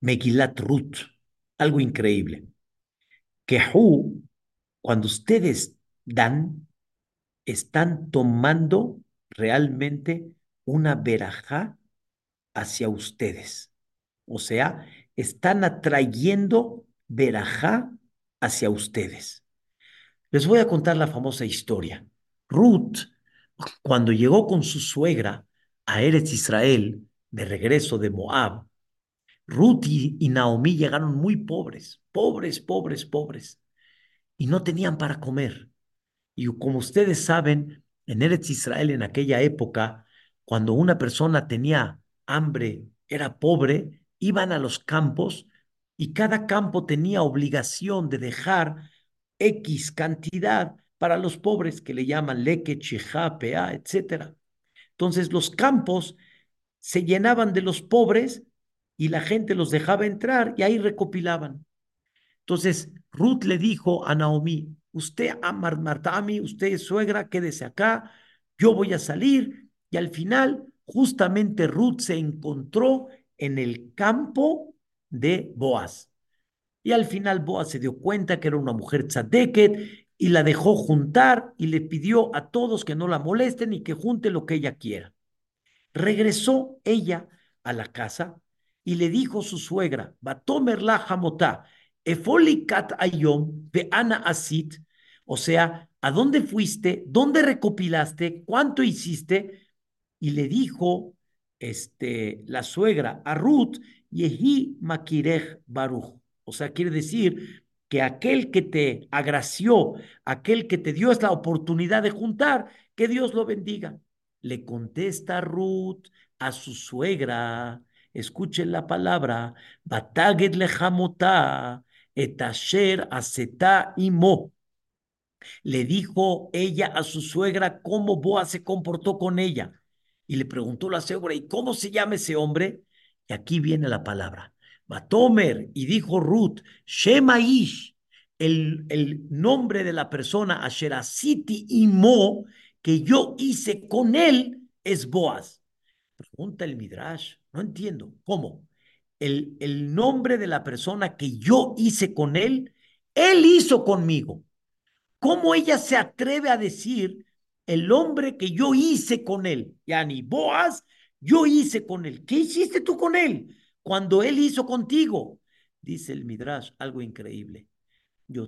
Megilat Ruth, algo increíble. Que cuando ustedes dan, están tomando realmente una verajá hacia ustedes. O sea, están atrayendo verajá hacia ustedes. Les voy a contar la famosa historia. Ruth, cuando llegó con su suegra a Eretz Israel, de regreso de Moab, Ruth y, Naomi llegaron muy pobres, pobres, pobres, pobres, y no tenían para comer. Y como ustedes saben, en Eretz Israel en aquella época, cuando una persona tenía hambre, era pobre, iban a los campos y cada campo tenía obligación de dejar X cantidad para los pobres que le llaman leque, chijá, pea, etc. Entonces los campos se llenaban de los pobres y la gente los dejaba entrar y ahí recopilaban. Entonces, Ruth le dijo a Naomi, usted, Martami, usted es suegra, quédese acá, yo voy a salir. Y al final, justamente Ruth se encontró en el campo de Boaz. Y al final Boaz se dio cuenta que era una mujer tzadeket y la dejó juntar y le pidió a todos que no la molesten y que junte lo que ella quiera. Regresó ella a la casa y le dijo su suegra, Batomer la jamotá, efolikat ayom Ana Asit, o sea, ¿a dónde fuiste? ¿Dónde recopilaste? ¿Cuánto hiciste? Y le dijo este, la suegra a Ruth, Yehi Makirej Baruch. O sea, quiere decir que aquel que te agració, aquel que te dio esta oportunidad de juntar, que Dios lo bendiga. Le contesta Ruth a su suegra, escuchen la palabra, Bataget lejamotá, etasher acetá imo. Le dijo ella a su suegra cómo Boaz se comportó con ella. Y le preguntó la suegra, ¿y cómo se llama ese hombre? Y aquí viene la palabra. Batomer, y dijo Ruth, Shemaish, el, el nombre de la persona, Asherasiti y Mo, que yo hice con él, es Boaz. Pregunta el Midrash, no entiendo, ¿cómo? El, el nombre de la persona que yo hice con él, él hizo conmigo. ¿Cómo ella se atreve a decir el hombre que yo hice con él? Yani, Boaz, yo hice con él. ¿Qué hiciste tú con él? cuando él hizo contigo. Dice el Midrash algo increíble. Yo.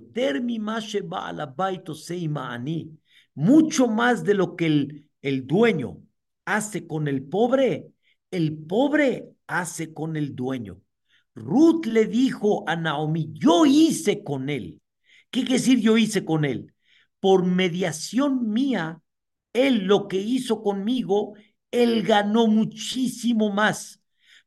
Mucho más de lo que el, el dueño hace con el pobre, el pobre hace con el dueño. Ruth le dijo a Naomi, yo hice con él. ¿Qué quiere decir yo hice con él? Por mediación mía, él lo que hizo conmigo, él ganó muchísimo más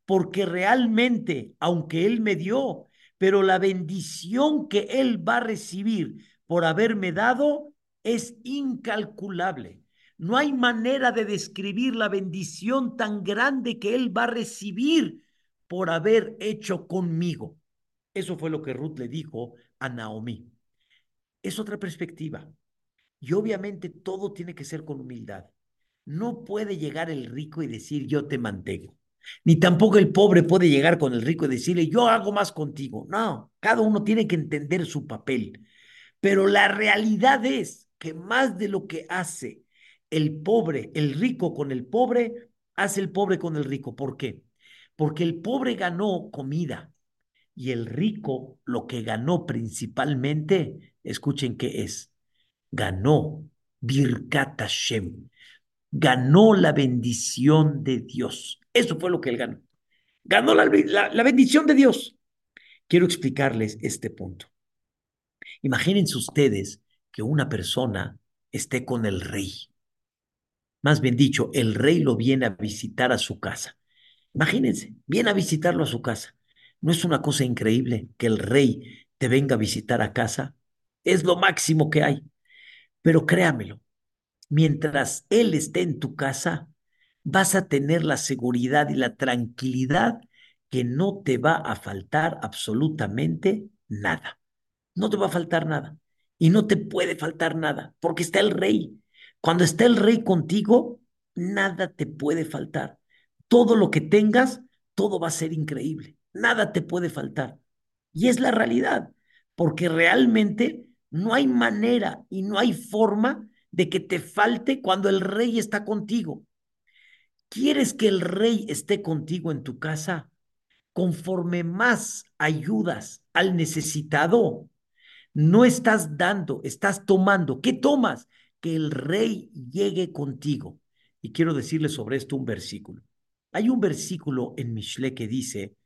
porque realmente, aunque Él me dio, pero la bendición que Él va a recibir por haberme dado es incalculable. No hay manera de describir la bendición tan grande que Él va a recibir por haber hecho conmigo. Eso fue lo que Ruth le dijo a Naomi. Es otra perspectiva. Y obviamente todo tiene que ser con humildad. No puede llegar el rico y decir yo te mantengo. Ni tampoco el pobre puede llegar con el rico y decirle, yo hago más contigo. No, cada uno tiene que entender su papel. Pero la realidad es que más de lo que hace el pobre, el rico con el pobre, hace el pobre con el rico. ¿Por qué? Porque el pobre ganó comida y el rico lo que ganó principalmente, escuchen qué es, ganó Birkat Hashem, ganó la bendición de Dios. Eso fue lo que él ganó. Ganó la, la, bendición de Dios. Quiero explicarles este punto. Imagínense ustedes que una persona esté con el rey. Más bien dicho, el rey lo viene a visitar a su casa. Imagínense, viene a visitarlo a su casa. ¿No es una cosa increíble que el rey te venga a visitar a casa? Es lo máximo que hay. Pero créamelo, mientras él esté en tu casa, vas a tener la seguridad y la tranquilidad que no te va a faltar absolutamente nada. No te va a faltar nada. Y no te puede faltar nada, porque está el rey. Cuando está el rey contigo, nada te puede faltar. Todo lo que tengas, todo va a ser increíble. Nada te puede faltar. Y es la realidad, porque realmente no hay manera y no hay forma de que te falte cuando el rey está contigo. ¿Quieres que el rey esté contigo en tu casa? Conforme más ayudas al necesitado, no estás dando, estás tomando. ¿Qué tomas? Que el rey llegue contigo. Y quiero decirle sobre esto un versículo. Hay un versículo en Mishle que dice,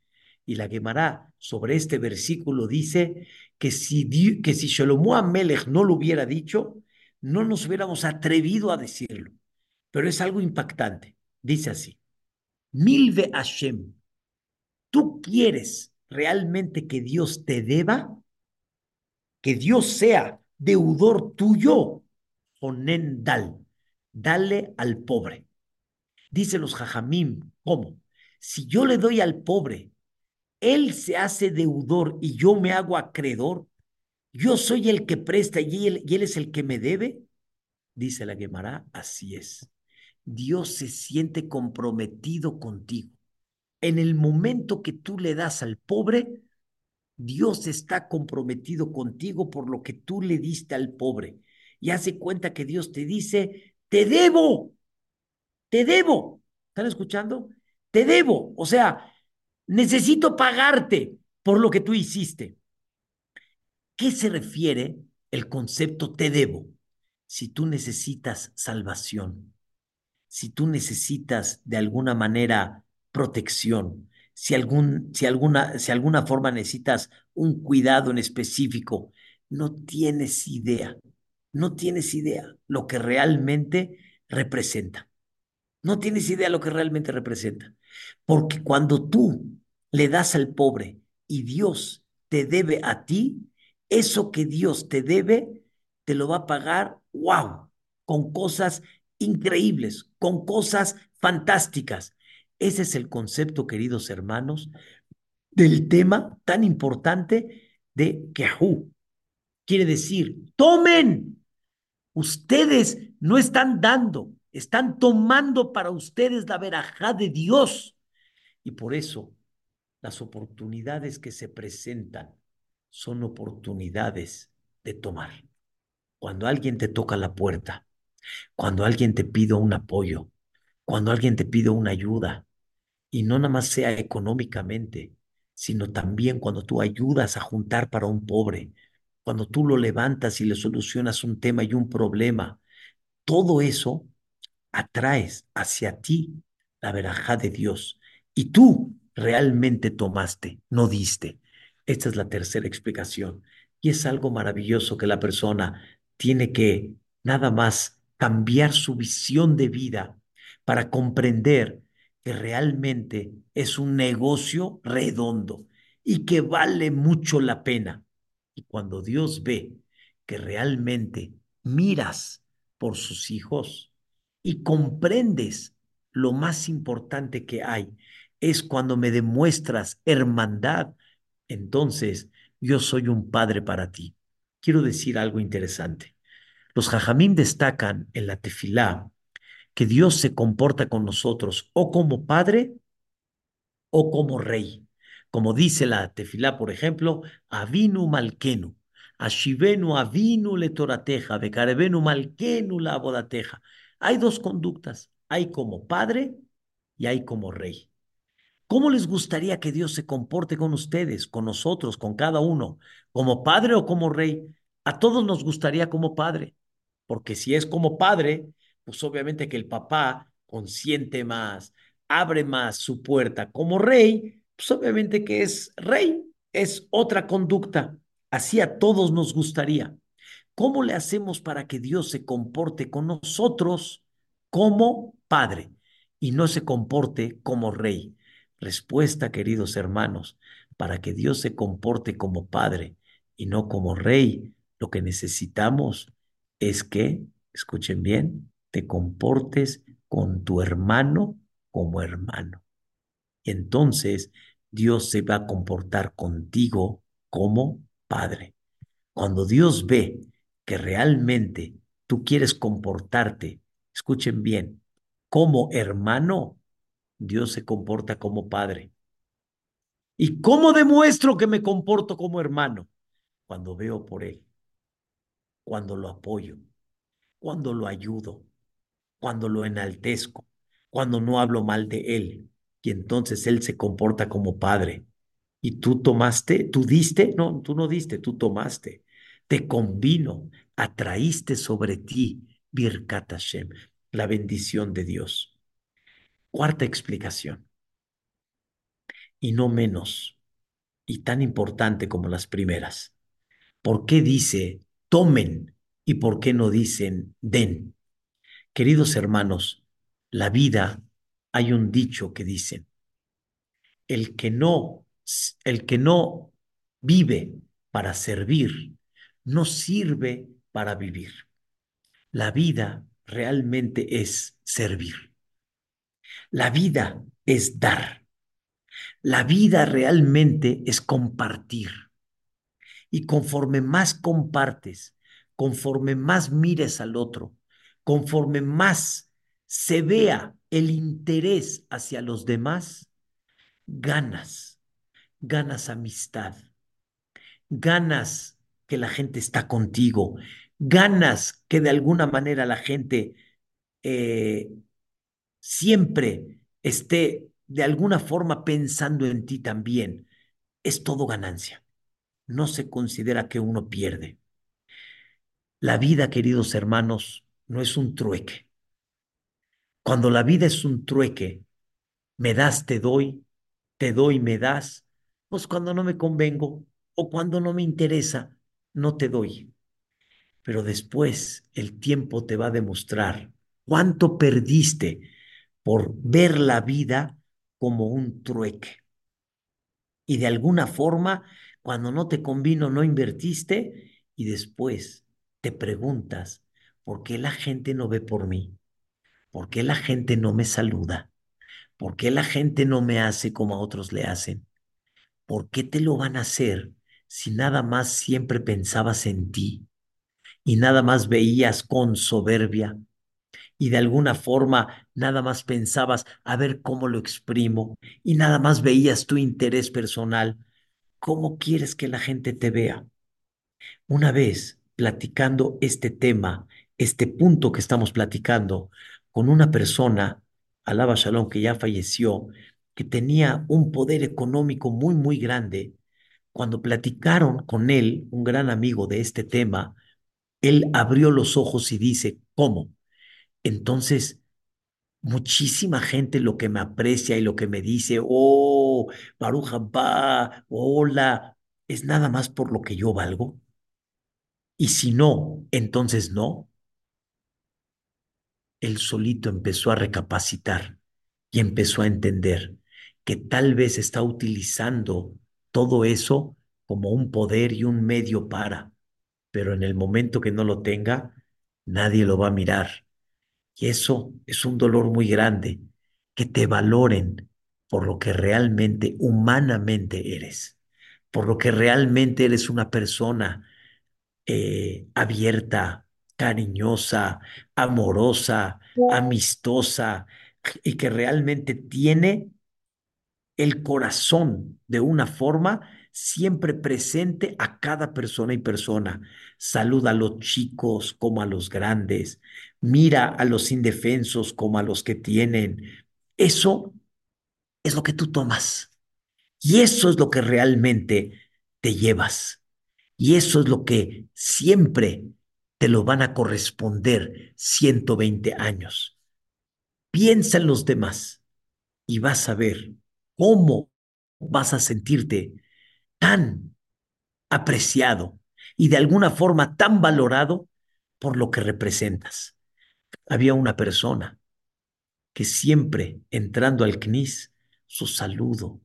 y la Gemara sobre este versículo dice que si, que si Shlomo Amelech no lo hubiera dicho, no nos hubiéramos atrevido a decirlo. Pero es algo impactante. Dice así, Milve Hashem, ¿tú quieres realmente que Dios te deba? Que Dios sea deudor tuyo, Onen Dal, dale al pobre. Dice los jajamim, ¿cómo? Si yo le doy al pobre, él se hace deudor y yo me hago acreedor, yo soy el que presta y él, y él es el que me debe. Dice la Gemara, así es. Dios se siente comprometido contigo. En el momento que tú le das al pobre, Dios está comprometido contigo por lo que tú le diste al pobre. Y hace cuenta que Dios te dice, te debo, te debo. ¿Están escuchando? Te debo. O sea, necesito pagarte por lo que tú hiciste. ¿Qué se refiere el concepto te debo? Si tú necesitas salvación, si tú necesitas de alguna manera protección, si, algún, si, alguna, si alguna forma necesitas un cuidado en específico, no tienes idea, no tienes idea lo que realmente representa. No tienes idea lo que realmente representa. Porque cuando tú le das al pobre y Dios te debe a ti, eso que Dios te debe, te lo va a pagar, wow, con cosas increíbles, con cosas fantásticas. Ese es el concepto, queridos hermanos, del tema tan importante de Kehu. Quiere decir, tomen. Ustedes no están dando, están tomando para ustedes la verajá de Dios. Y por eso las oportunidades que se presentan son oportunidades de tomar. Cuando alguien te toca la puerta, cuando alguien te pide un apoyo, cuando alguien te pide una ayuda, y no nada más sea económicamente, sino también cuando tú ayudas a juntar para un pobre, cuando tú lo levantas y le solucionas un tema y un problema, todo eso atraes hacia ti la verajá de Dios. Y tú realmente tomaste, no diste. Esta es la tercera explicación. Y es algo maravilloso que la persona tiene que nada más cambiar su visión de vida para comprender que realmente es un negocio redondo y que vale mucho la pena. Y cuando Dios ve que realmente miras por sus hijos y comprendes lo más importante que hay, es cuando me demuestras hermandad, entonces yo soy un padre para ti. Quiero decir algo interesante. Los jajamín destacan en la tefilá que Dios se comporta con nosotros o como padre o como rey. Como dice la tefilá, por ejemplo, Avinu Malkenu, Ashivenu Avinu le Torateja, Bekarevenu Malkenu la. Hay dos conductas, hay como padre y hay como rey. ¿Cómo les gustaría que Dios se comporte con ustedes, con nosotros, con cada uno? ¿Como padre o como rey? A todos nos gustaría como padre, porque si es como padre, pues obviamente que el papá consiente más, abre más su puerta. Como rey, pues obviamente que es rey, es otra conducta. Así a todos nos gustaría. ¿Cómo le hacemos para que Dios se comporte con nosotros como padre y no se comporte como rey? Respuesta, queridos hermanos, para que Dios se comporte como Padre y no como Rey, lo que necesitamos es que, escuchen bien, te comportes con tu hermano como hermano. Y entonces Dios se va a comportar contigo como Padre. Cuando Dios ve que realmente tú quieres comportarte, escuchen bien, como hermano, Dios se comporta como padre. ¿Y cómo demuestro que me comporto como hermano? Cuando veo por él, cuando lo apoyo, cuando lo ayudo, cuando lo enaltezco, cuando no hablo mal de él. Y entonces él se comporta como padre. Y tú tomaste, tú diste, no, tú no diste, tú tomaste. Te convino, atraíste sobre ti, Birkat Hashem, la bendición de Dios. Cuarta explicación, y no menos, y tan importante como las primeras. ¿Por qué dice tomen y por qué no dicen den? Queridos hermanos, la vida hay un dicho que dicen, el que no, el que no vive para servir, no sirve para vivir. La vida realmente es servir. La vida es dar. La vida realmente es compartir. Y conforme más compartes, conforme más mires al otro, conforme más se vea el interés hacia los demás, ganas, ganas amistad, ganas que la gente está contigo, ganas que de alguna manera la gente eh, siempre esté de alguna forma pensando en ti también. Es todo ganancia. No se considera que uno pierde. La vida, queridos hermanos, no es un trueque. Cuando la vida es un trueque, me das, te doy, te doy, me das, pues cuando no me convengo o cuando no me interesa, no te doy. Pero después el tiempo te va a demostrar cuánto perdiste por ver la vida como un trueque. Y de alguna forma, cuando no te convino, no invertiste y después te preguntas, ¿por qué la gente no ve por mí? ¿Por qué la gente no me saluda? ¿Por qué la gente no me hace como a otros le hacen? ¿Por qué te lo van a hacer si nada más siempre pensabas en ti y nada más veías con soberbia y de alguna forma nada más pensabas a ver cómo lo exprimo y nada más veías tu interés personal? ¿Cómo quieres que la gente te vea? Una vez platicando este tema, este punto que estamos platicando, con una persona, Alaba Shalom, que ya falleció, que tenía un poder económico muy, muy grande. Cuando platicaron con él, un gran amigo de este tema, él abrió los ojos y dice, ¿cómo? Entonces, muchísima gente lo que me aprecia y lo que me dice, oh, Baruja va, hola, es nada más por lo que yo valgo. Y si no, entonces no. Él solito empezó a recapacitar y empezó a entender que tal vez está utilizando todo eso como un poder y un medio para, pero en el momento que no lo tenga, nadie lo va a mirar. Y eso es un dolor muy grande, que te valoren por lo que realmente humanamente eres, por lo que realmente eres una persona eh, abierta, cariñosa, amorosa, amistosa y que realmente tiene el corazón de una forma siempre presente a cada persona y persona. Saluda a los chicos como a los grandes, mira a los indefensos como a los que tienen. Eso es lo que tú tomas y eso es lo que realmente te llevas. Y eso es lo que siempre te lo van a corresponder 120 años. Piensa en los demás y vas a ver cómo vas a sentirte tan apreciado y de alguna forma tan valorado por lo que representas. Había una persona que siempre entrando al CNIS, su saludo,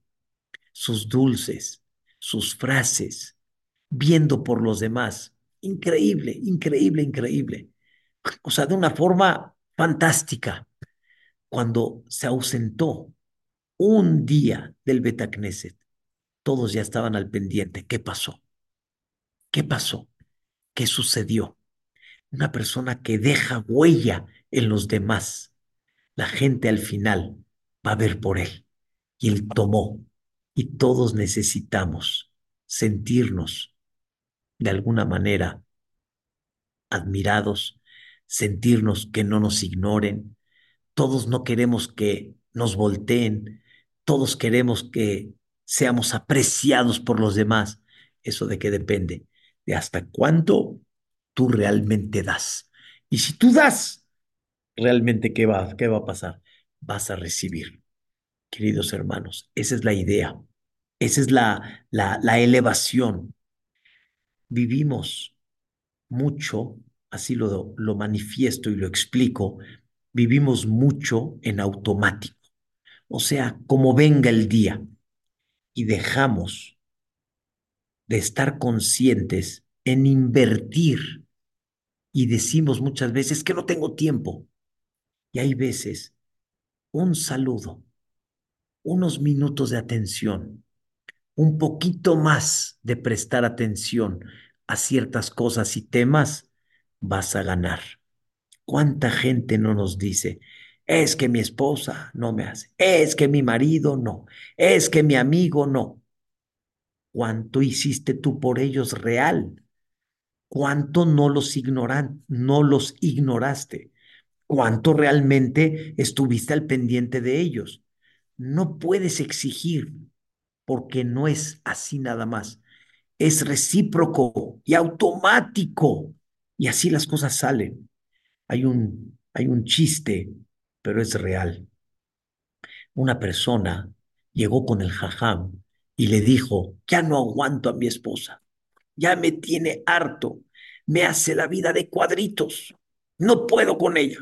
sus dulces, sus frases, viendo por los demás. Increíble, increíble, increíble. O sea, de una forma fantástica. Cuando se ausentó un día del Betacneset, todos ya estaban al pendiente. ¿Qué pasó? ¿Qué pasó? ¿Qué sucedió? Una persona que deja huella en los demás. La gente al final va a ver por él. Y él tomó. Y todos necesitamos sentirnos de alguna manera admirados, sentirnos que no nos ignoren. Todos no queremos que nos volteen, todos queremos que seamos apreciados por los demás. ¿Eso de qué depende? De hasta cuánto tú realmente das. Y si tú das, realmente, ¿qué va, qué va a pasar? Vas a recibir. Queridos hermanos, esa es la idea. Esa es la, la, elevación vivimos mucho, así lo, lo manifiesto y lo explico, vivimos mucho en automático. O sea, como venga el día y dejamos de estar conscientes en invertir y decimos muchas veces que no tengo tiempo. Y hay veces un saludo, unos minutos de atención, un poquito más de prestar atención a ciertas cosas y temas, vas a ganar. ¿Cuánta gente no nos dice, es que mi esposa no me hace, es que mi marido no, es que mi amigo no? ¿Cuánto hiciste tú por ellos real? ¿Cuánto no los ignoran, no los ignoraste? ¿Cuánto realmente estuviste al pendiente de ellos? No puedes exigir porque no es así nada más. Es recíproco y automático. Y así las cosas salen. Hay un, hay un chiste, pero es real. Una persona llegó con el jajam y le dijo, ya no aguanto a mi esposa, ya me tiene harto, me hace la vida de cuadritos, no puedo con ella.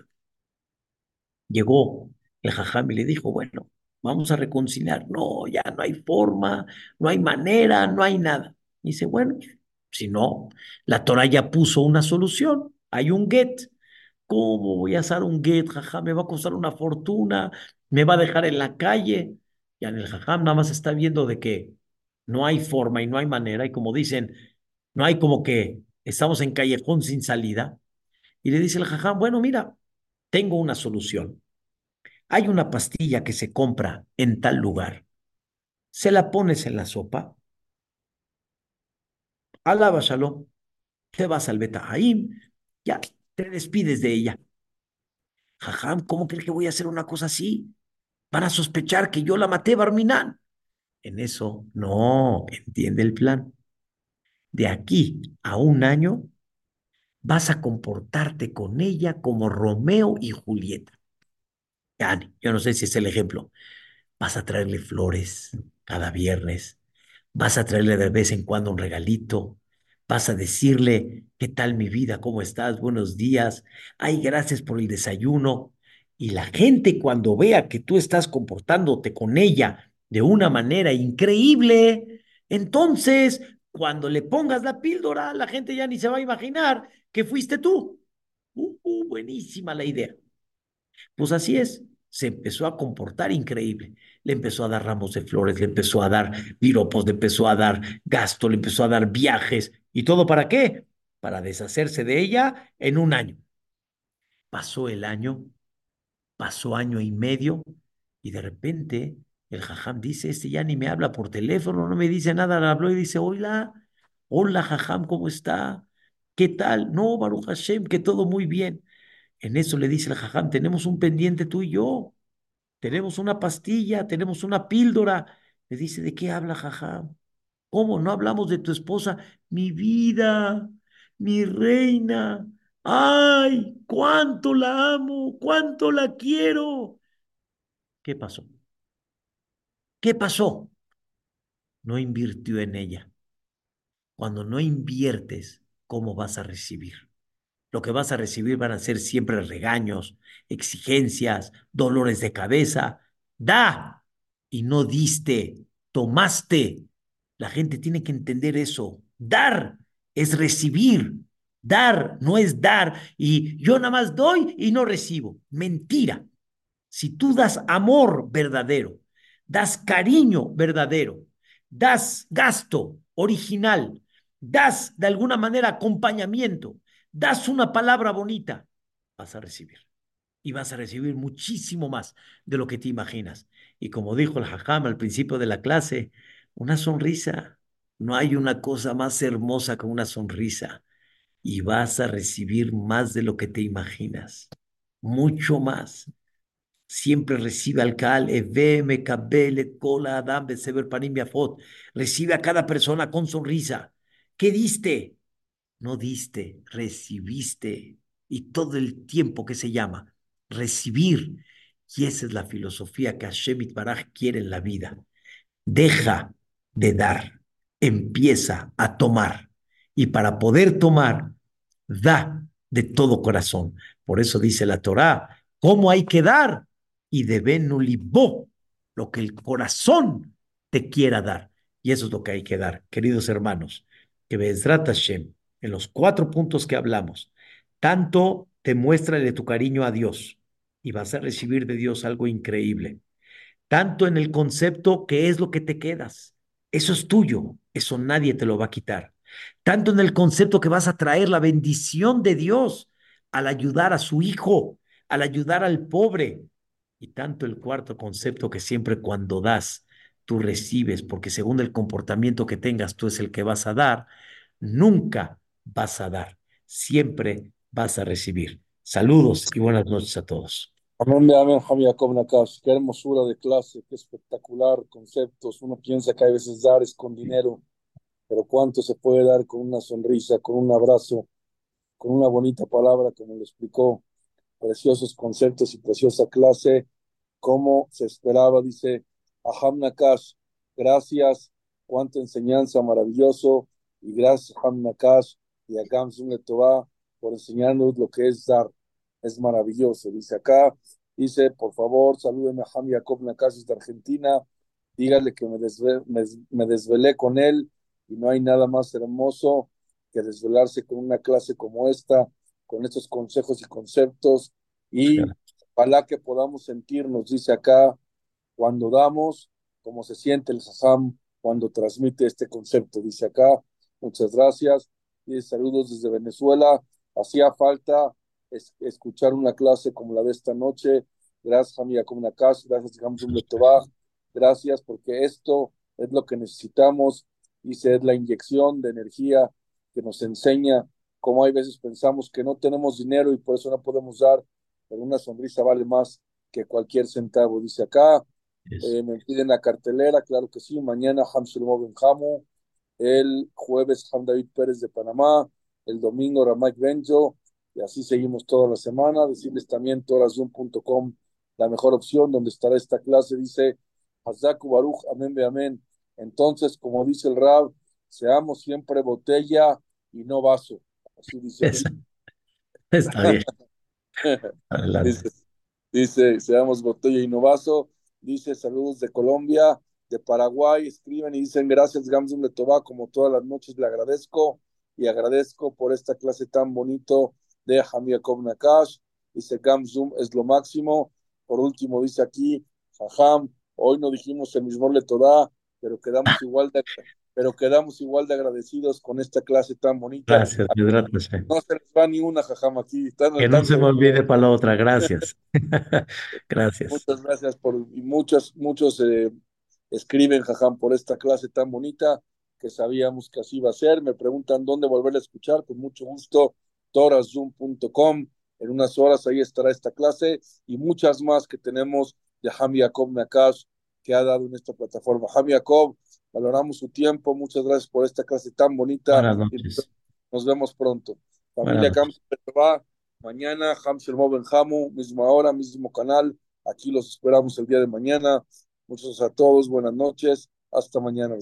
Llegó el jajam y le dijo, bueno, vamos a reconciliar. No, ya no hay forma, no hay manera, no hay nada. Y dice, bueno, si no, la Torah ya puso una solución, hay un get. ¿Cómo voy a hacer un get, jajam? Me va a costar una fortuna, me va a dejar en la calle. Y en el jajam nada más está viendo de que no hay forma y no hay manera. Y como dicen, no hay como que estamos en callejón sin salida. Y le dice el jajam, bueno, mira, tengo una solución. Hay una pastilla que se compra en tal lugar. Se la pones en la sopa. Alaba Shalom. Te vas al Betahaim. Ya, te despides de ella. Jajam, ¿cómo crees que voy a hacer una cosa así? Van a sospechar que yo la maté, Barminán. En eso, no, entiende el plan. De aquí a un año, vas a comportarte con ella como Romeo y Julieta. Yo no sé si es el ejemplo. Vas a traerle flores cada viernes, vas a traerle de vez en cuando un regalito, vas a decirle, ¿qué tal mi vida? ¿Cómo estás? Buenos días. Ay, gracias por el desayuno. Y la gente cuando vea que tú estás comportándote con ella de una manera increíble, entonces cuando le pongas la píldora, la gente ya ni se va a imaginar que fuiste tú. Uh, uh, buenísima la idea. Pues así es, se empezó a comportar increíble. Le empezó a dar ramos de flores, le empezó a dar piropos, le empezó a dar gasto, le empezó a dar viajes. ¿Y todo para qué? Para deshacerse de ella en un año. Pasó el año, pasó año y medio, y de repente el jajam dice, este ya ni me habla por teléfono, no me dice nada, le habló y dice, hola, hola jajam, ¿cómo está? ¿Qué tal? No, Baruch Hashem, que todo muy bien. En eso le dice el jajam, tenemos un pendiente tú y yo, tenemos una pastilla, tenemos una píldora. Le dice, ¿de qué habla jajam? ¿Cómo no hablamos de tu esposa? Mi vida, mi reina. ¡Ay! ¡Cuánto la amo! ¡Cuánto la quiero! ¿Qué pasó? ¿Qué pasó? No invirtió en ella. Cuando no inviertes, ¿cómo vas a recibir? lo que vas a recibir van a ser siempre regaños, exigencias, dolores de cabeza. Da y no diste, tomaste. La gente tiene que entender eso. Dar es recibir. Dar no es dar y yo nada más doy y no recibo. Mentira. Si tú das amor verdadero, das cariño verdadero, das gasto original, das de alguna manera acompañamiento, das una palabra bonita, vas a recibir. Y vas a recibir muchísimo más de lo que te imaginas. Y como dijo el Hajam al principio de la clase, una sonrisa. No hay una cosa más hermosa que una sonrisa. Y vas a recibir más de lo que te imaginas. Mucho más. Siempre recibe al Cal, Eve, Kabele, Kola, Adam, Beseber, Panim, Recibe a cada persona con sonrisa. ¿Qué diste? no diste, recibiste, y todo el tiempo que se llama recibir. Y esa es la filosofía que Hashem Baraj quiere en la vida. Deja de dar, empieza a tomar. Y para poder tomar, da de todo corazón. Por eso dice la Torá, ¿cómo hay que dar? Y de libó, lo que el corazón te quiera dar. Y eso es lo que hay que dar, queridos hermanos. Que Bezrat Hashem en los cuatro puntos que hablamos, tanto te muestra de tu cariño a Dios, y vas a recibir de Dios algo increíble. Tanto en el concepto que es lo que te quedas. Eso es tuyo, eso nadie te lo va a quitar. Tanto en el concepto que vas a traer la bendición de Dios al ayudar a su hijo, al ayudar al pobre. Y tanto el cuarto concepto que siempre cuando das, tú recibes, porque según el comportamiento que tengas, tú es el que vas a dar, nunca vas a dar, siempre vas a recibir. Saludos y buenas noches a todos. Amén, amén, Jacob Nakash. Qué hermosura de clase, qué espectacular conceptos. Uno piensa que a veces dar es con dinero, pero cuánto se puede dar con una sonrisa, con un abrazo, con una bonita palabra, como lo explicó. Preciosos conceptos y preciosa clase, como se esperaba, dice Aham Nakash. Gracias, cuánta enseñanza maravilloso, y gracias Aham Nakash y a Gamsun Letová por enseñarnos lo que es dar es maravilloso. Dice acá, dice, por favor, salúdeme a Ham Jacob Nakasis de Argentina, dígale que me, me, desvelé con él y no hay nada más hermoso que desvelarse con una clase como esta, con estos consejos y conceptos, y ojalá que podamos sentirnos, dice acá, cuando damos, como se siente el Sazam cuando transmite este concepto, dice acá, muchas gracias, y saludos desde Venezuela, hacía falta escuchar una clase como la de esta noche. Gracias, Jamia casa. Gracias, Hamzum Gracias, porque esto es lo que necesitamos. Dice, es la inyección de energía que nos enseña cómo hay veces pensamos que no tenemos dinero y por eso no podemos dar, pero una sonrisa vale más que cualquier centavo. Dice acá, eh, me piden la cartelera, claro que sí. Mañana Hamsul Jamu, el jueves Ham David Pérez de Panamá, el domingo Ramak Benjo, y así seguimos toda la semana. Decirles también torazoom.com, la mejor opción donde estará esta clase, dice Hazaku Baruch, amén, amén. Entonces, como dice el Rab, seamos siempre botella y no vaso. Así dice. <laughs> Está bien. <laughs> dice, dice, seamos botella y no vaso. Dice, saludos de Colombia, de Paraguay. Escriben y dicen, gracias, Gamsum Letová, como todas las noches le agradezco y agradezco por esta clase tan bonito de Jacob Nakash, dice Gam Zoom es lo máximo. Por último, dice aquí, Jajam, hoy no dijimos el mismo Letodá, pero quedamos <laughs> igual de pero quedamos igual de agradecidos con esta clase tan bonita. Gracias, gracias. No se les va ni una, Jajam, aquí. que no se me olvide para la otra, gracias. <laughs> gracias. Muchas gracias por, y muchos, muchos eh, escriben, Jajam, por esta clase tan bonita, que sabíamos que así iba a ser. Me preguntan dónde volver a escuchar, con mucho gusto torazoom.com. En unas horas ahí estará esta clase y muchas más que tenemos de Ham Yacob Nakash que ha dado en esta plataforma. Ham Yacob, valoramos su tiempo. Muchas gracias por esta clase tan bonita. Nos vemos pronto. Familia va mañana, Hamsel Benjamu, misma hora, mismo canal. Aquí los esperamos el día de mañana. Muchas gracias a todos. Buenas noches. Hasta mañana.